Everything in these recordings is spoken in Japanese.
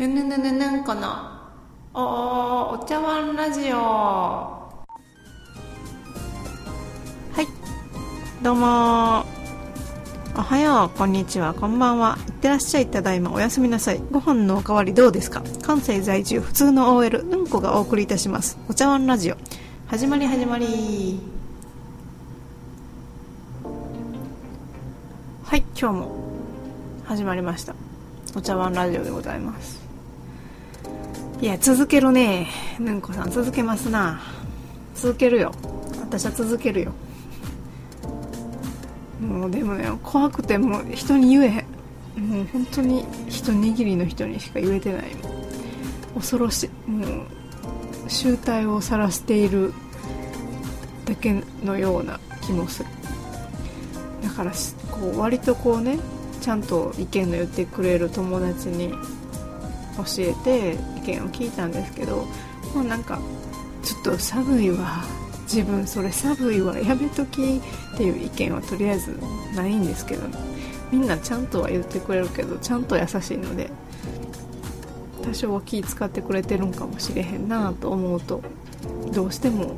ぬぬぬぬぬんこのおお茶碗ラジオ。はい。どうもおはよう。こんにちは。こんばんは。いってらっしゃい。ただいま。おやすみなさい。ご飯のおかわりどうですか？関西在住普通の OL ぬんこがお送りいたします。お茶碗ラジオ。始まり始まり。はい。今日も始まりました。お茶碗ラジオでございます。いや続けるね。ぬんこさん続けますな。続けるよ。私は続けるよ。もうでもね怖くてもう人に言えへん。もう本当に一握りの人にしか言えてない。恐ろしい。もう集体を晒している。だけのような気もする。だからこう割とこうねちゃんと意見の言ってくれる友達に教えて意見を聞いたんですけどもうなんかちょっと寒いわ自分それ寒いわやめときっていう意見はとりあえずないんですけど、ね、みんなちゃんとは言ってくれるけどちゃんと優しいので多少は気使ってくれてるんかもしれへんなと思うとどうしても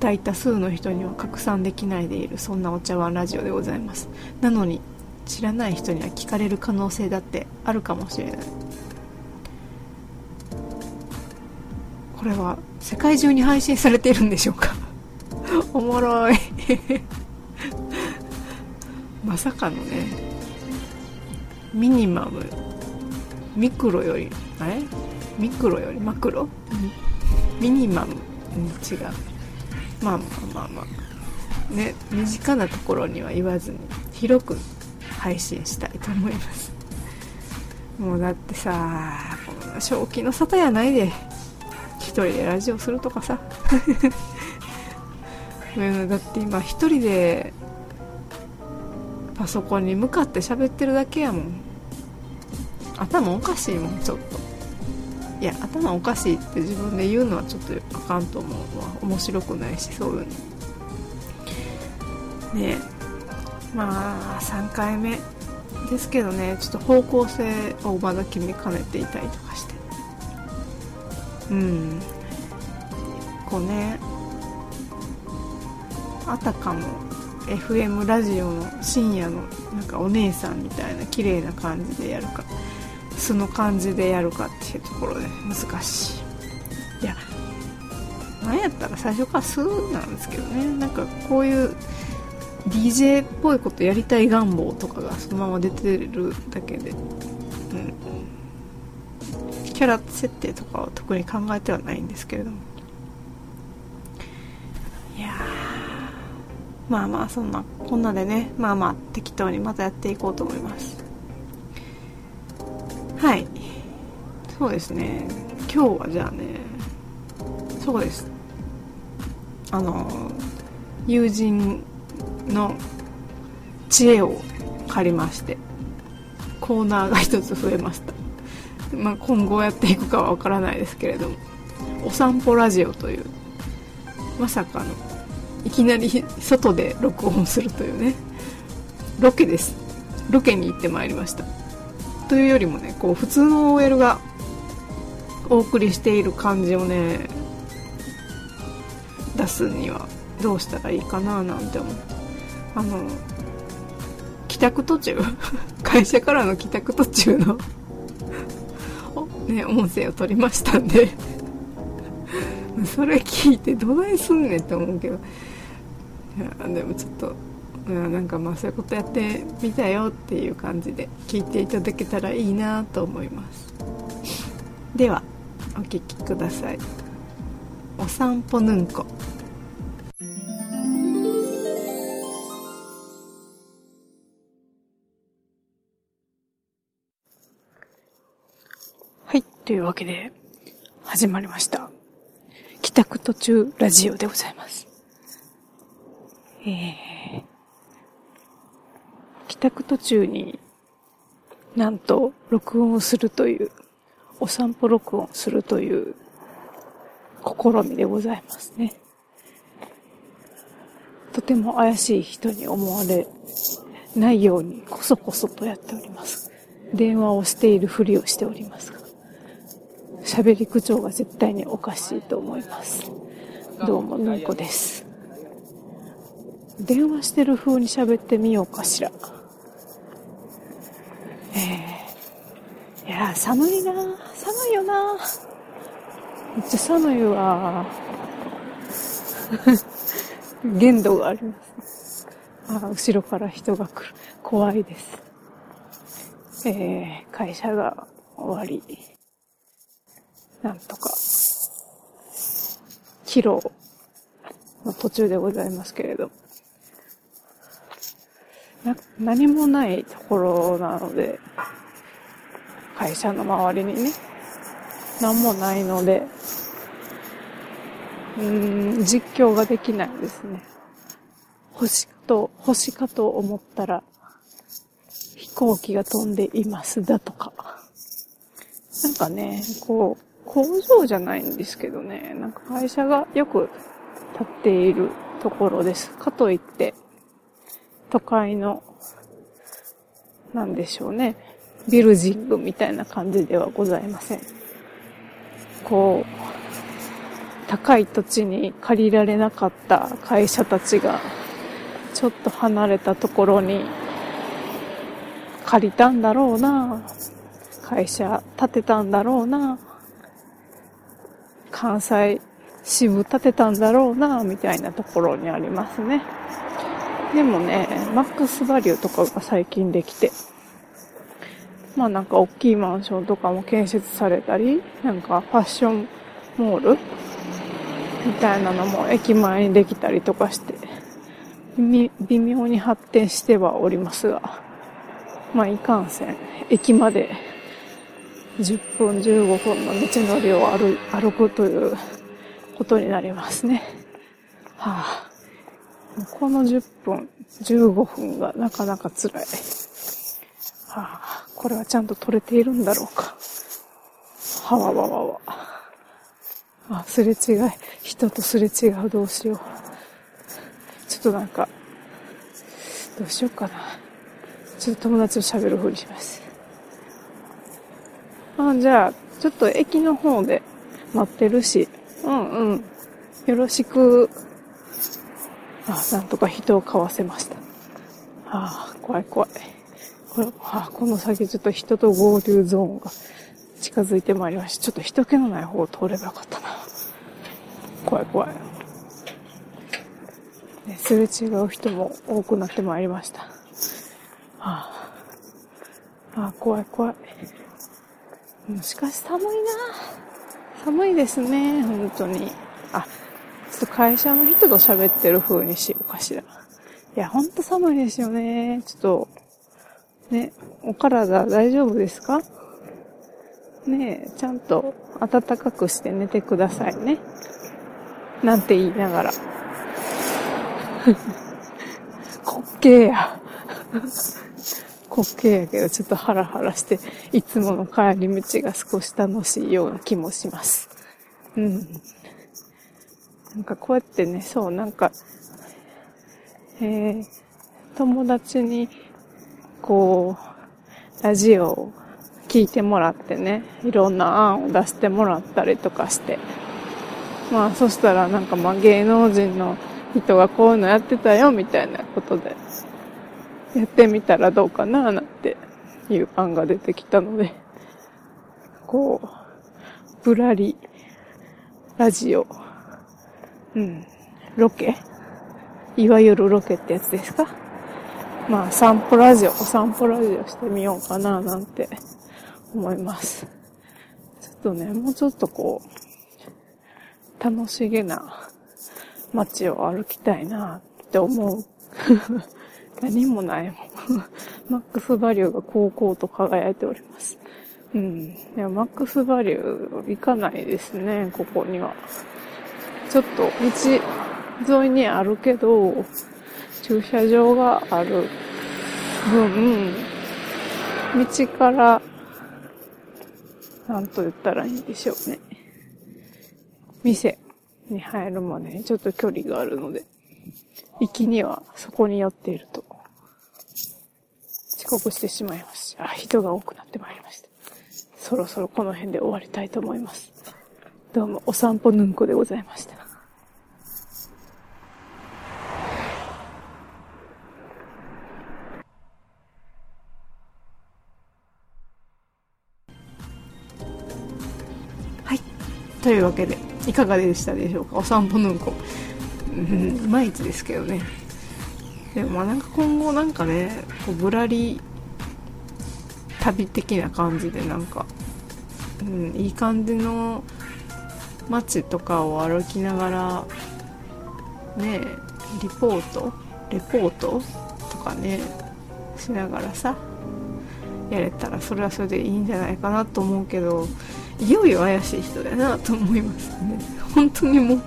大多数の人には拡散できないでいるそんなお茶碗ラジオでございます。なのに知らない人には聞かれる可能性だってあるかもしれない。これは世界中に配信されているんでしょうか？おもろい。まさかのねミニマムミクロよりあれ？ミクロより？マクロ？ミニマム、うん、違う。まあまあまあまあ。ね身近なところには言わずに広く配信したいと思います。もうだってさこんな正気の沙汰やないで。一人でラジオするとかさ。だって今一人でパソコンに向かって喋ってるだけやもん。頭おかしいもんちょっと。いや頭おかしいって自分で言うのはちょっとあかんと思うわ。面白くないしそういうの。ね。えまあ3回目。ですけどねちょっと方向性をまだ決めかねていたりとかして。うん。こうねあたかも FM ラジオの深夜のなんかお姉さんみたいな綺麗な感じでやるか素の感じでやるかっていうところで難しい。いやなんやったら最初から素なんですけどね。なんかこういう DJ っぽいことやりたい願望とかがそのまま出てるだけで、うん、キャラ設定とかは特に考えてはないんですけれども。いやまあまあそんなこんなでねまあまあ適当にまたやっていこうと思います。はい。そうですね。今日はじゃあねそうです。あの友人の知恵を借りましてコーナーが一つ増えました。まあ、今後やっていくかは分からないですけれどもお散歩ラジオというまさかのいきなり外で録音するというねロケです。ロケに行ってまいりました。というよりもねこう普通の OL がお送りしている感じをね出すにはどうしたらいいかななんて思って。あの帰宅途中？会社からの帰宅途中の ね、音声を取りましたんで。それ聞いてどないすんねんって思うけど。いやでもちょっとなんかまあそういうことやってみたよっていう感じで聞いていただけたらいいなと思います。ではお聴きください。お散歩ぬんこ。というわけで始まりました帰宅途中ラジオでございますえー、帰宅途中になんと録音をするというお散歩録音するという試みでございますね。とても怪しい人に思われないようにこそこそとやっております。電話をしているふりをしております、喋り口調が絶対におかしいと思います。どうも、ぬんこです。電話してる風に喋ってみようかしら。えー、いや寒いな寒いよなめっちゃ寒いわ 限度があります。あ、後ろから人が来る。怖いです。えー、会社が終わり、なんとか、キロの途中でございますけれど、な、何もないところなので、会社の周りにね、何もないので、うーん、実況ができないですね。星と、星かと思ったら、飛行機が飛んでいますだとか。なんかね、こう、工場じゃないんですけどね、なんか会社がよく建っているところです。かといって、都会の、なんでしょうね、ビルジングみたいな感じではございません。こう、高い土地に借りられなかった会社たちが、ちょっと離れたところに借りたんだろうな会社建てたんだろうな関西支部建てたんだろうなみたいなところにありますね。でもね、マックスバリューとかが最近できて、まあなんか大きいマンションとかも建設されたり、なんかファッションモールみたいなのも駅前にできたりとかして、微妙に発展してはおりますが、まあいかんせん、駅まで10分15分の道のりを歩歩くということになりますね。はあこの10分、15分がなかなか辛い。はあ、これはちゃんと取れているんだろうか。はわわわわ。あ、すれ違い。人とすれ違う。どうしよう。ちょっとなんか、どうしようかな。ちょっと友達と喋るふりします。あ、じゃあ、ちょっと駅の方で待ってるし、うんうん。よろしくあなんとか人をかわせました。ああ、怖い怖い。これ、あこの先ちょっと人と合流ゾーンが近づいてまいりました。ちょっと人気のない方を通ればよかったな。怖い怖い。ね、すれ違う人も多くなってまいりました。ああ、あ怖い怖い。しかし寒いな寒いですね、本当に。あ、ちょっと会社の人と喋ってる風にしようかしら。いや、ほんと寒いですよね。ちょっと、ね、お体大丈夫ですか？ねえ、ちゃんと暖かくして寝てくださいね。なんて言いながら。滑稽や。滑稽やけど、ちょっとハラハラして、いつもの帰り道が少し楽しいような気もします。うん。なんかこうやってね、そう、なんか、えー、友達に、こう、ラジオを聞いてもらってね、いろんな案を出してもらったりとかして、まあそしたらなんかまあ芸能人の人がこういうのやってたよみたいなことで、やってみたらどうかななんていう案が出てきたので、こう、ぶらり、ラジオ、うん、ロケ？いわゆるロケってやつですか？まあ、散歩ラジオ、お散歩ラジオしてみようかな、なんて思います。ちょっとね、もうちょっとこう、楽しげな街を歩きたいなって思う。何もないもん。マックスバリューが高校と輝いております。うん。いや、マックスバリュー行かないですね、ここには。ちょっと道沿いにあるけど、駐車場がある分、道から、なんと言ったらいいんでしょうね。店に入るまでちょっと距離があるので、行きにはそこに寄っていると。刻してしまいました。あ人が多くなってまいりました。そろそろこの辺で終わりたいと思います。どうもお散歩ぬんこでございました。はい。というわけでいかがでしたでしょうか？お散歩ぬんこ。うんいまいちですけどね。でもまあなんか今後なんかねこうぶらり旅的な感じでなんか、うん、いい感じの街とかを歩きながらねリポートレポートとかねしながらさやれたらそれはそれでいいんじゃないかなと思うけどいよいよ怪しい人だなと思いますね。本当にもう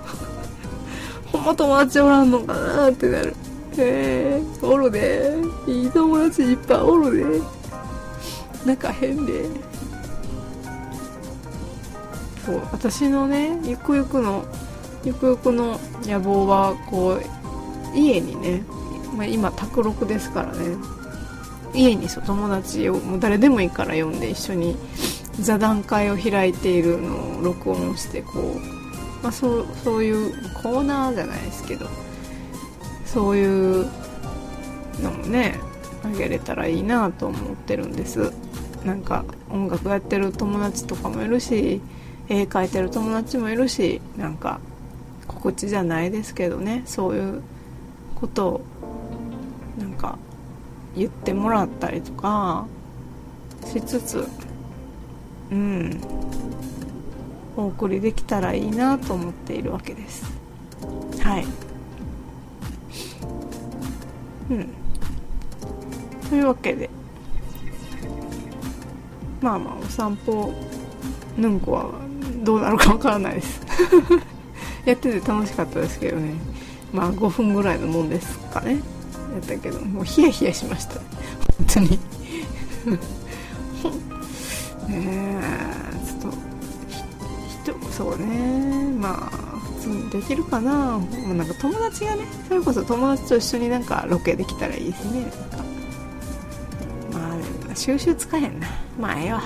ほんま友達おらんのかなってなる。えー、おるでいい友達いっぱいおるで仲変で。そう私のねゆくゆくのゆくゆくの野望はこう家にね、まあ、今卓録ですからね。家にそう友達をもう誰でもいいから呼んで一緒に座談会を開いているのを録音してこう、まあ、そうそういうコーナーじゃないですけど。そういうのもねあげれたらいいなと思ってるんです。なんか音楽やってる友達とかもいるし絵描いてる友達もいるしなんか心地じゃないですけどね。そういうことをなんか言ってもらったりとかしつつうんお送りできたらいいなと思っているわけです。はい。うん。というわけで。まあまあお散歩ぬんこはどうなるかわからないです。やってて楽しかったですけどね。まあ5分ぐらいのもんですかね。やったけどもうヒヤヒヤしました。本当に。ねえちょっと人そうね。まあそうできるかな？もうなんか友達がねそれこそ友達と一緒になんかロケできたらいいですね。なんか。まあ収集つかへんな。まあええわ。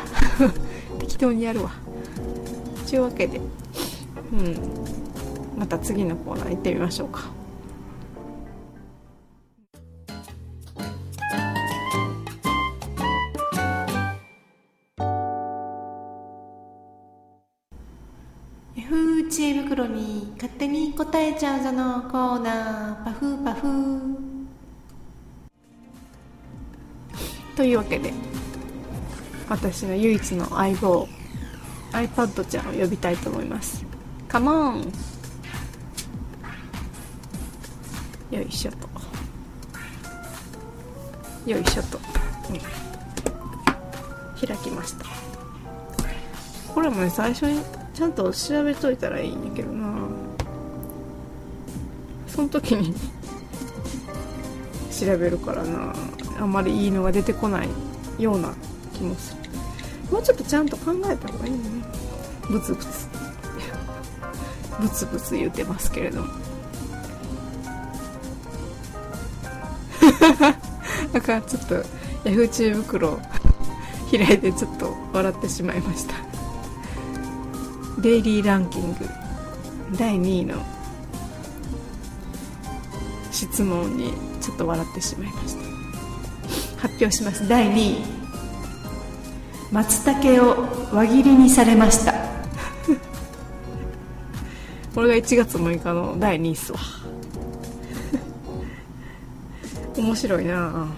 適当にやるわ。というわけでうん。また次のコーナー行ってみましょうか。知恵袋に勝手に答えちゃうぞのコーナー。パフパフというわけで私の唯一の相棒 iPad ちゃんを呼びたいと思います。カモンよいしょと。よいしょと、うん、開きました。これもね最初にちゃんと調べといたらいいんやけどな。その時に調べるからな。あんまりいいのが出てこないような気もする。もうちょっとちゃんと考えた方がいいね。ブツブツ。ブツブツ言うてますけれども。だからちょっとヤフー知恵袋開いてちょっと笑ってしまいました。デイリーランキング第2位の質問にちょっと笑ってしまいました。発表します。第2位。松茸を輪切りにされました。これが1月6日の第2位っすわ。面白いな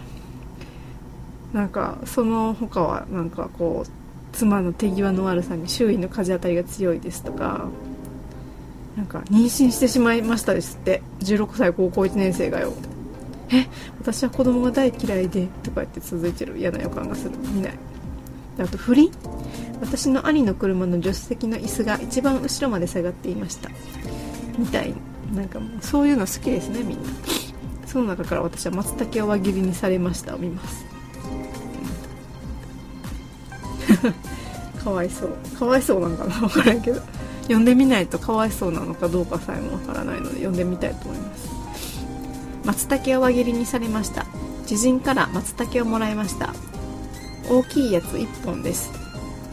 なんかその他はなんかこう妻の手際の悪さに周囲の風当たりが強いですとかなんか妊娠してしまいましたですって16歳高校1年生がよ。え私は子供が大嫌いでとか言って続いてる嫌な予感がする。見ない。あと不倫。私の兄の車の助手席の椅子が一番後ろまで下がっていました。みたいなんかもうそういうの好きですねみんな。その中から私は松茸を輪切りにされましたを見ます。かわいそう。かわいそうなんかな？分からんけど。読んでみないとかわいそうなのかどうかさえもわからないので読んでみたいと思います。松茸を輪切りにされました。知人から松茸をもらいました。大きいやつ1本です。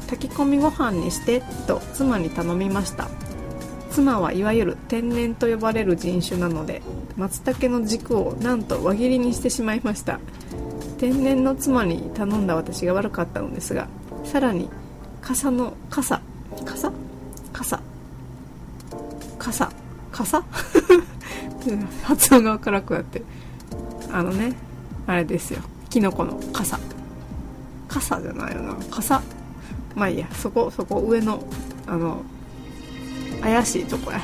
炊き込みご飯にしてと妻に頼みました。妻はいわゆる天然と呼ばれる人種なので松茸の軸をなんと輪切りにしてしまいました。天然の妻に頼んだ私が悪かったのですがさらに傘の傘。傘？傘。傘。傘？発音がわからなくなって。あのねあれですよ。キノコの傘。傘じゃないよな。傘。まあいいや。そこそこ上のあの怪しいとこや。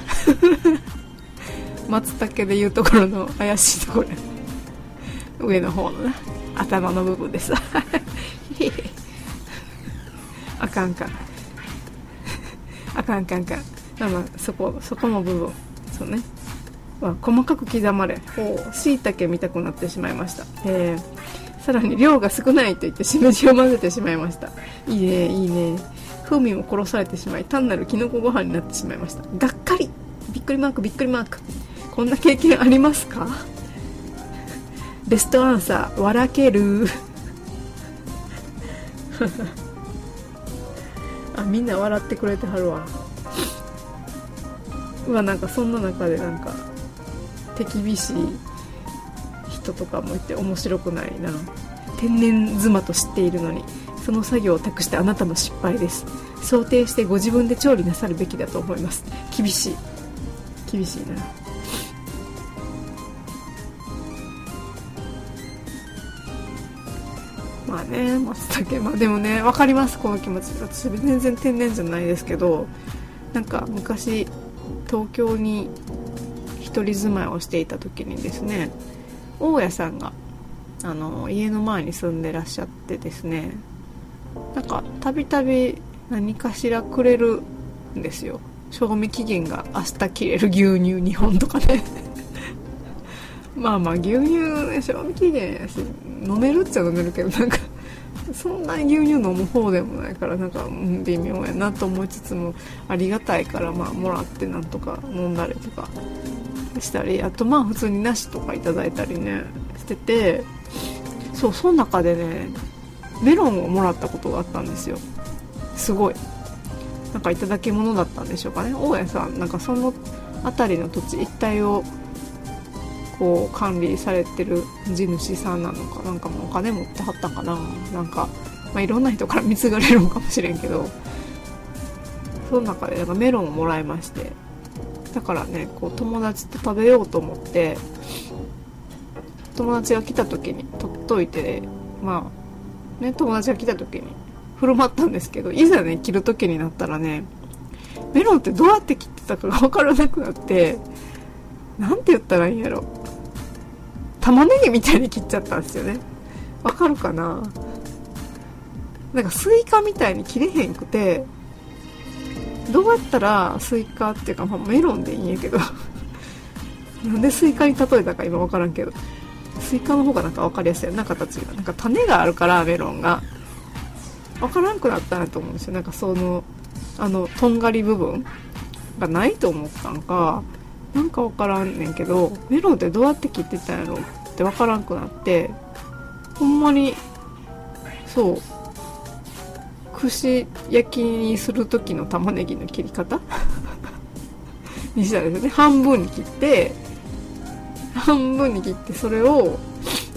松茸でいうところの怪しいところや。上の方のね頭の部分です。かんか。あかんかんかん。まあまあそこそこの部分。そうね。は細かく刻まれ。しいたけ見たくなってしまいました、えー、さらに量が少ないと言ってしめじを混ぜてしまいました。いいねいいね。風味も殺されてしまい単なるきのこご飯になってしまいました。がっかり。びっくりマークびっくりマーク。こんな経験ありますか？ベストアンサー笑ける あみんな笑ってくれてはるわ。うわなんかそんな中でなんか手厳しい人とかもいて面白くないな。天然妻と知っているのにその作業を託してあなたの失敗です。想定してご自分で調理なさるべきだと思います。厳しい。厳しいな。まあね松茸。まあでもね分かりますこの気持ち。私全然天然じゃないですけどなんか昔東京に一人住まいをしていた時にですね大家さんがあの家の前に住んでらっしゃってですねなんかたびたび何かしらくれるんですよ。賞味期限が明日切れる牛乳2本とかね。まあまあ牛乳賞味期限やし飲めるっちゃ飲めるけどなんかそんなに牛乳飲む方でもないからなんか、微妙やなと思いつつもありがたいからまあもらってなんとか飲んだりとかしたりあとまあ普通に梨とかいただいたりねしててそうその中でねメロンをもらったことがあったんですよ。すごい。なんか頂き物だったんでしょうかね。大家さんなんかその辺りの土地一帯をこう管理されてる地主さんなのかなんかもお金持ってはったんかな。なんか、まあ、いろんな人から貢がれるんかもしれんけどその中でなんかメロンをもらいましてだからねこう友達と食べようと思って友達が来た時に取っといてまあね友達が来た時に振る舞ったんですけどいざね切る時になったらねメロンってどうやって切ってたかが分からなくなって何て言ったらいいんやろ。玉ねぎみたいに切っちゃったんですよね。わかるかな？なんかスイカみたいに切れへんくてどうやったらスイカっていうか、まあ、メロンでいいんやけど。なんでスイカに例えたか今分からんけど。スイカの方がなんか分かりやすいな形が。なんか種があるからメロンが。分からんくなったなと思うんですよ。なんかそのあのとんがり部分がないと思ったんか。なんか分からんねんけどメロンってどうやって切ってたんやろって分からんくなってほんまにそう串焼きにする時の玉ねぎの切り方？にしたんですよね。半分に切って半分に切ってそれを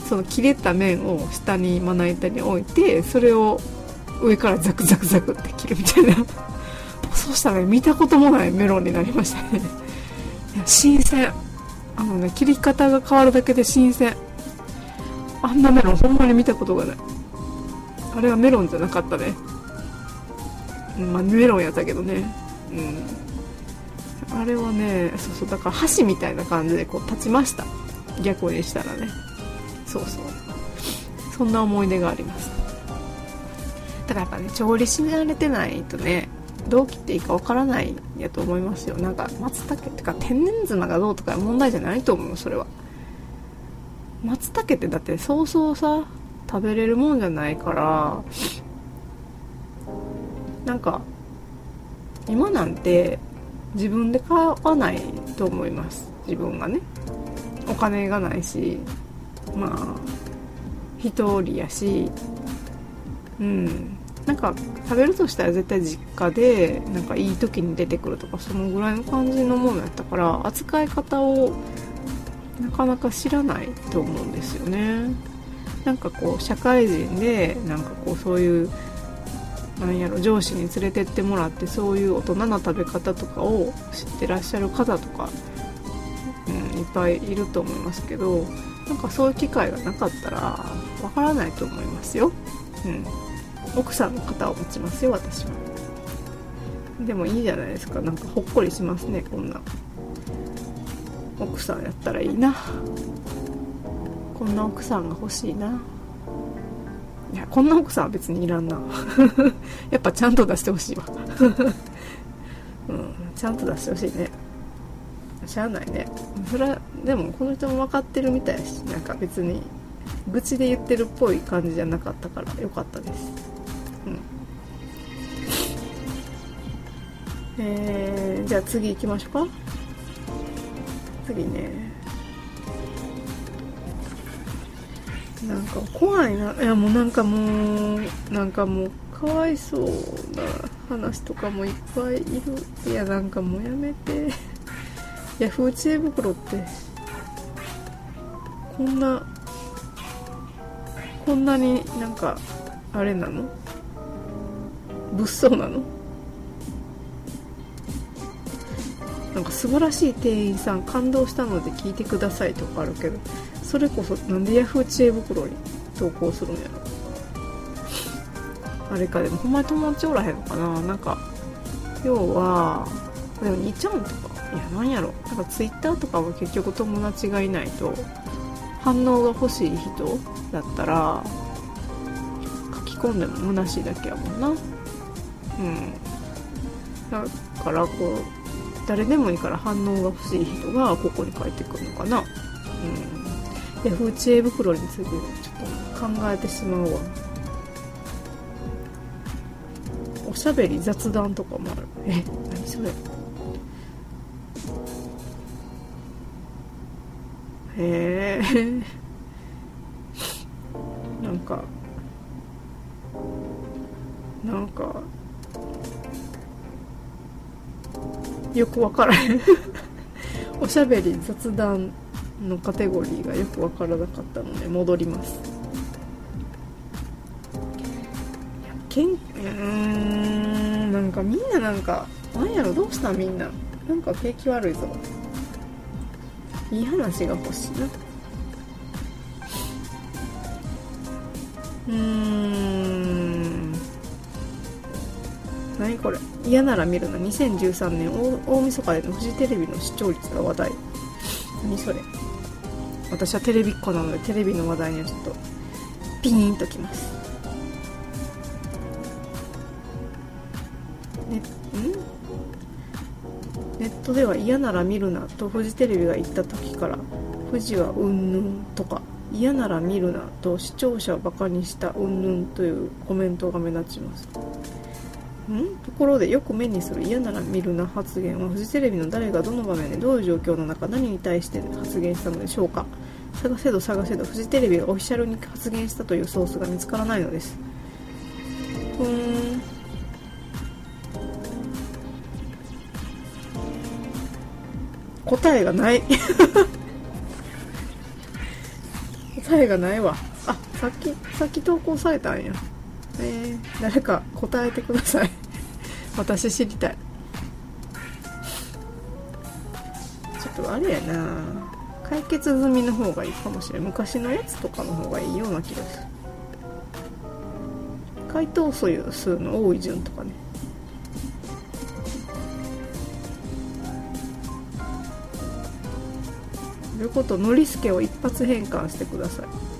その切れた面を下にまな板に置いてそれを上からザクザクザクって切るみたいな。そうしたらね見たこともないメロンになりましたね。新鮮。あのね切り方が変わるだけで新鮮。あんなメロンほんまに見たことがない。あれはメロンじゃなかったね。まあ、メロンやったけどね。うん。あれはねそうそうだから箸みたいな感じでこう立ちました。逆にしたらね。そうそう。そんな思い出があります。だからやっぱね調理し慣れてないとねどう切っていいかわからないやと思いますよ。なんか松茸ってか天然妻がどうとか問題じゃないと思うそれは。松茸ってだってそうそうさ食べれるもんじゃないからなんか今なんて自分で買わないと思います。自分がね。お金がないしまあ一人やしうん。なんか食べるとしたら絶対実家でなんかいい時に出てくるとかそのぐらいの感じのものやったから扱い方をなかなか知らないと思うんですよね。なんかこう社会人でなんかこうそういうなんやろ上司に連れてってもらってそういう大人な食べ方とかを知ってらっしゃる方とか、うん、いっぱいいると思いますけどなんかそういう機会がなかったらわからないと思いますよ、うん、奥さんの方を持ちますよ私は。でもいいじゃないですか。なんかほっこりしますねこんな。奥さんやったらいいな。こんな奥さんが欲しいな。いやこんな奥さんは別にいらんな。やっぱちゃんと出してほしいわ。うんちゃんと出してほしいね。しゃあないね。それはでもこの人も分かってるみたいしなんか別に愚痴で言ってるっぽい感じじゃなかったからよかったです。えー、じゃあ次行きましょうか。次ね。なんか怖いな。いやもうなんかもうなんかもうかわいそうな話とかもいっぱいいる。いやなんかもうやめて。ヤフー知恵袋ってこんなこんなになんかあれなの？物騒なの？なんか素晴らしい店員さん感動したので聞いてくださいとかあるけどそれこそなんでヤフー知恵袋に投稿するんやろ？あれかでもほんまに友達おらへんのかな？なんか要はでも2ちゃんとかいやなんやろ？なんかツイッターとかは結局友達がいないと反応が欲しい人だったら書き込んでも虚しいだけやもんな。うん。だからこう誰でもいいから反応が欲しい人がここに書いてくるのかな。うん。ヤフー知恵袋についてちょっと考えてしまうわ。おしゃべり雑談とかもある。え？何それ？へえ。なんかなんかよくわからへん。おしゃべり雑談のカテゴリーがよくわからなかったので戻ります。けんうんなんかみんななんかなんやろどうしたみんな。なんか景気悪いぞ。いい話が欲しいな。うーん。何これ？嫌なら見るな。2013年大晦日でのフジテレビの視聴率が話題。何それ？私はテレビっ子なのでテレビの話題にはちょっとピーンときます。ねん？ネットでは嫌なら見るなとフジテレビが言った時から富士はうんぬんとか嫌なら見るなと視聴者をバカにしたうんぬんというコメントが目立ちます。ところでよく目にする嫌なら見るな。発言はフジテレビの誰がどの場面でどういう状況の中何に対して発言したのでしょうか？探せど探せどフジテレビがオフィシャルに発言したというソースが見つからないのです。うーん。答えがない。答えがないわ。あさっきさっき投稿されたんや。えー、誰か答えてください。私知りたい。ちょっとあれやな。解決済みの方がいいかもしれん。昔のやつとかの方がいいような気がする。回答数の多い順とかね。ということノリスケを一発変換してください。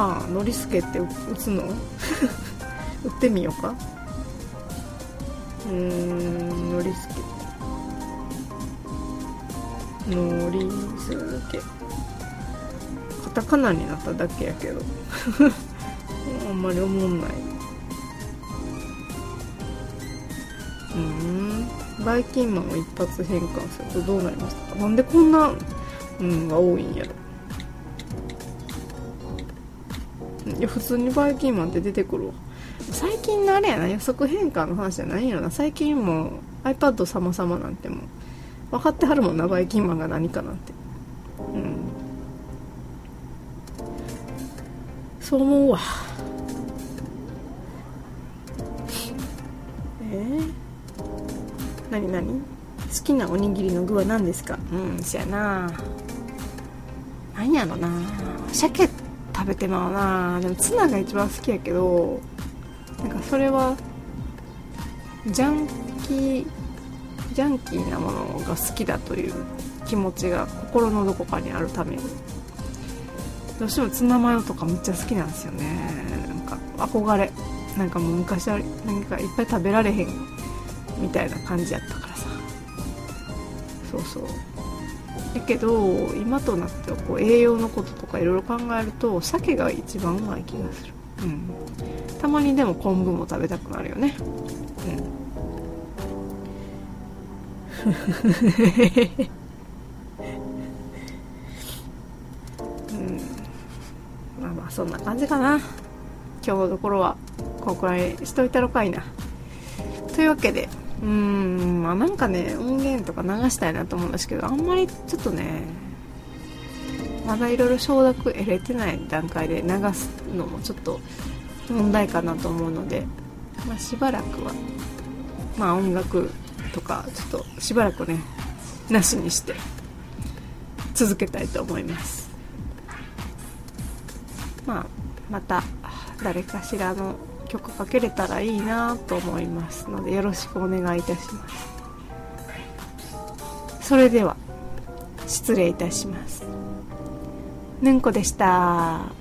はあノリスケって打つの？打ってみようか。うーんノリスケ。ノリスケ。カタカナになっただけやけど。あんまり思んない。うんバイキンマンを一発変換するとどうなりますか？なんでこんなうんが多いんやろ。いや普通にバイキンマンって出てくるわ。最近のあれやな予測変換の話じゃないんやろな。最近もう iPad 様々なんてもう分かってはるもんなバイキンマンが何かなんて。うん。そう思うわ。えー、何何？好きなおにぎりの具は何ですか？うんそやな。何やろな。鮭食べてまうな。でもツナが一番好きやけどなんかそれはジャンキージャンキーなものが好きだという気持ちが心のどこかにあるために。どうしてもツナマヨとかめっちゃ好きなんですよね。なんか憧れ。なんかもう昔は何かいっぱい食べられへんみたいな感じやったからさ。そうそう。だけど今となってはこう栄養のこととかいろいろ考えると鮭が一番うまい気がする。うん。たまにでも昆布も食べたくなるよね。うん。うん、まあまあそんな感じかな。今日のところはこんくらいしといたろかいな。というわけでうんまあなんかね音源とか流したいなと思うんですけどあんまりちょっとねまだいろいろ承諾得れてない段階で流すのもちょっと問題かなと思うので、まあ、しばらくはまあ音楽とかちょっとしばらくねなしにして続けたいと思います。まあまた誰かしらの曲かけれたらいいなと思いますのでよろしくお願いいたします。それでは失礼いたします。ぬんこでした。